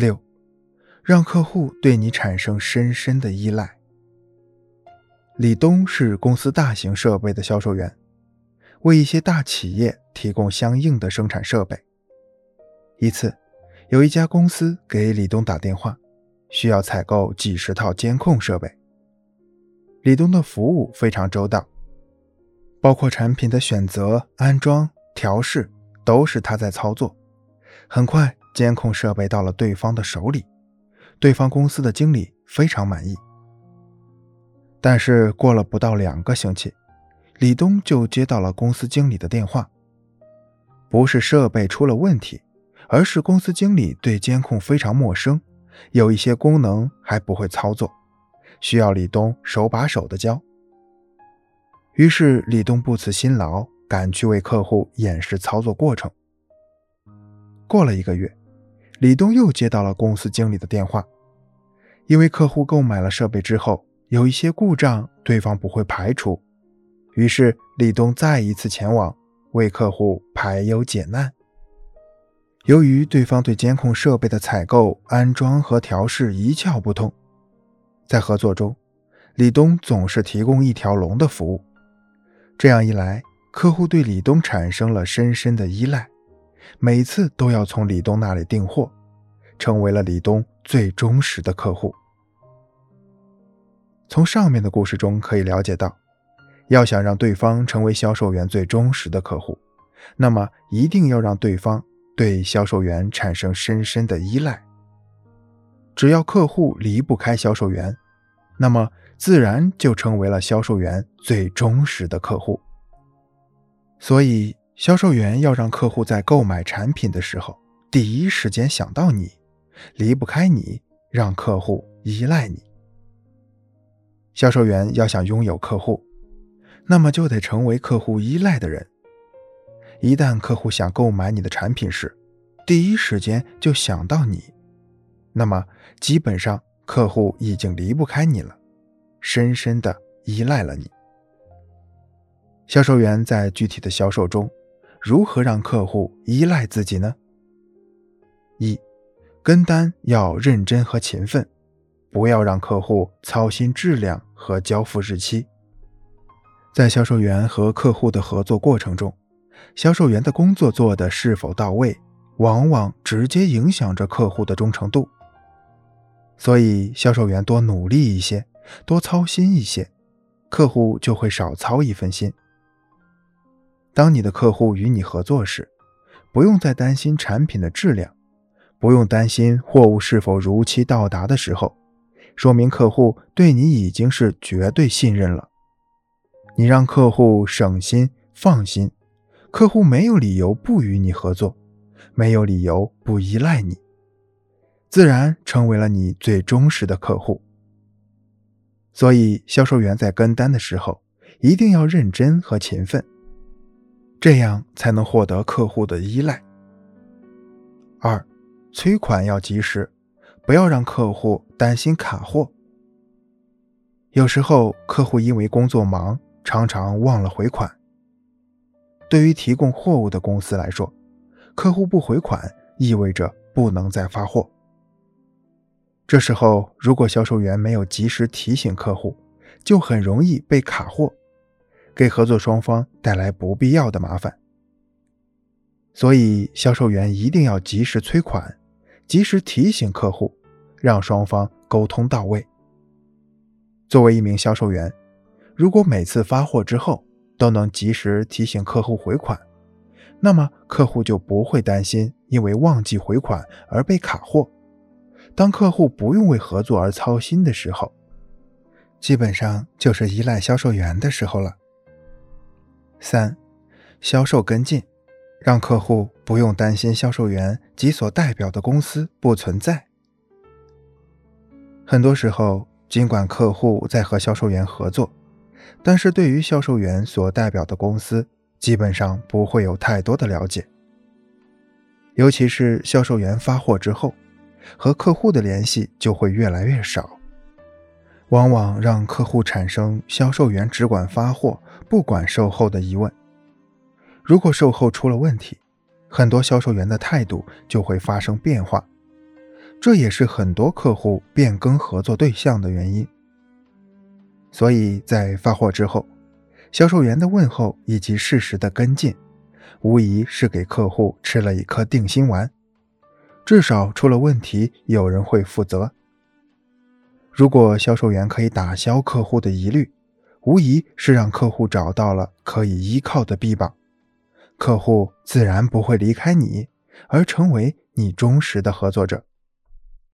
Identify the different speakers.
Speaker 1: 六，让客户对你产生深深的依赖。李东是公司大型设备的销售员，为一些大企业提供相应的生产设备。一次，有一家公司给李东打电话，需要采购几十套监控设备。李东的服务非常周到，包括产品的选择、安装、调试，都是他在操作。很快，监控设备到了对方的手里，对方公司的经理非常满意。但是过了不到两个星期，李东就接到了公司经理的电话，不是设备出了问题，而是公司经理对监控非常陌生，有一些功能还不会操作。需要李东手把手的教，于是李东不辞辛劳，赶去为客户演示操作过程。过了一个月，李东又接到了公司经理的电话，因为客户购买了设备之后有一些故障，对方不会排除，于是李东再一次前往为客户排忧解难。由于对方对监控设备的采购、安装和调试一窍不通。在合作中，李东总是提供一条龙的服务。这样一来，客户对李东产生了深深的依赖，每次都要从李东那里订货，成为了李东最忠实的客户。从上面的故事中可以了解到，要想让对方成为销售员最忠实的客户，那么一定要让对方对销售员产生深深的依赖。只要客户离不开销售员，那么自然就成为了销售员最忠实的客户。所以，销售员要让客户在购买产品的时候第一时间想到你，离不开你，让客户依赖你。销售员要想拥有客户，那么就得成为客户依赖的人。一旦客户想购买你的产品时，第一时间就想到你。那么，基本上客户已经离不开你了，深深的依赖了你。销售员在具体的销售中，如何让客户依赖自己呢？一，跟单要认真和勤奋，不要让客户操心质量和交付日期。在销售员和客户的合作过程中，销售员的工作做的是否到位，往往直接影响着客户的忠诚度。所以，销售员多努力一些，多操心一些，客户就会少操一份心。当你的客户与你合作时，不用再担心产品的质量，不用担心货物是否如期到达的时候，说明客户对你已经是绝对信任了。你让客户省心放心，客户没有理由不与你合作，没有理由不依赖你。自然成为了你最忠实的客户。所以，销售员在跟单的时候一定要认真和勤奋，这样才能获得客户的依赖。二，催款要及时，不要让客户担心卡货。有时候，客户因为工作忙，常常忘了回款。对于提供货物的公司来说，客户不回款意味着不能再发货。这时候，如果销售员没有及时提醒客户，就很容易被卡货，给合作双方带来不必要的麻烦。所以，销售员一定要及时催款，及时提醒客户，让双方沟通到位。作为一名销售员，如果每次发货之后都能及时提醒客户回款，那么客户就不会担心因为忘记回款而被卡货。当客户不用为合作而操心的时候，基本上就是依赖销售员的时候了。三、销售跟进，让客户不用担心销售员及所代表的公司不存在。很多时候，尽管客户在和销售员合作，但是对于销售员所代表的公司，基本上不会有太多的了解。尤其是销售员发货之后。和客户的联系就会越来越少，往往让客户产生销售员只管发货不管售后的疑问。如果售后出了问题，很多销售员的态度就会发生变化，这也是很多客户变更合作对象的原因。所以在发货之后，销售员的问候以及适时的跟进，无疑是给客户吃了一颗定心丸。至少出了问题，有人会负责。如果销售员可以打消客户的疑虑，无疑是让客户找到了可以依靠的臂膀，客户自然不会离开你，而成为你忠实的合作者。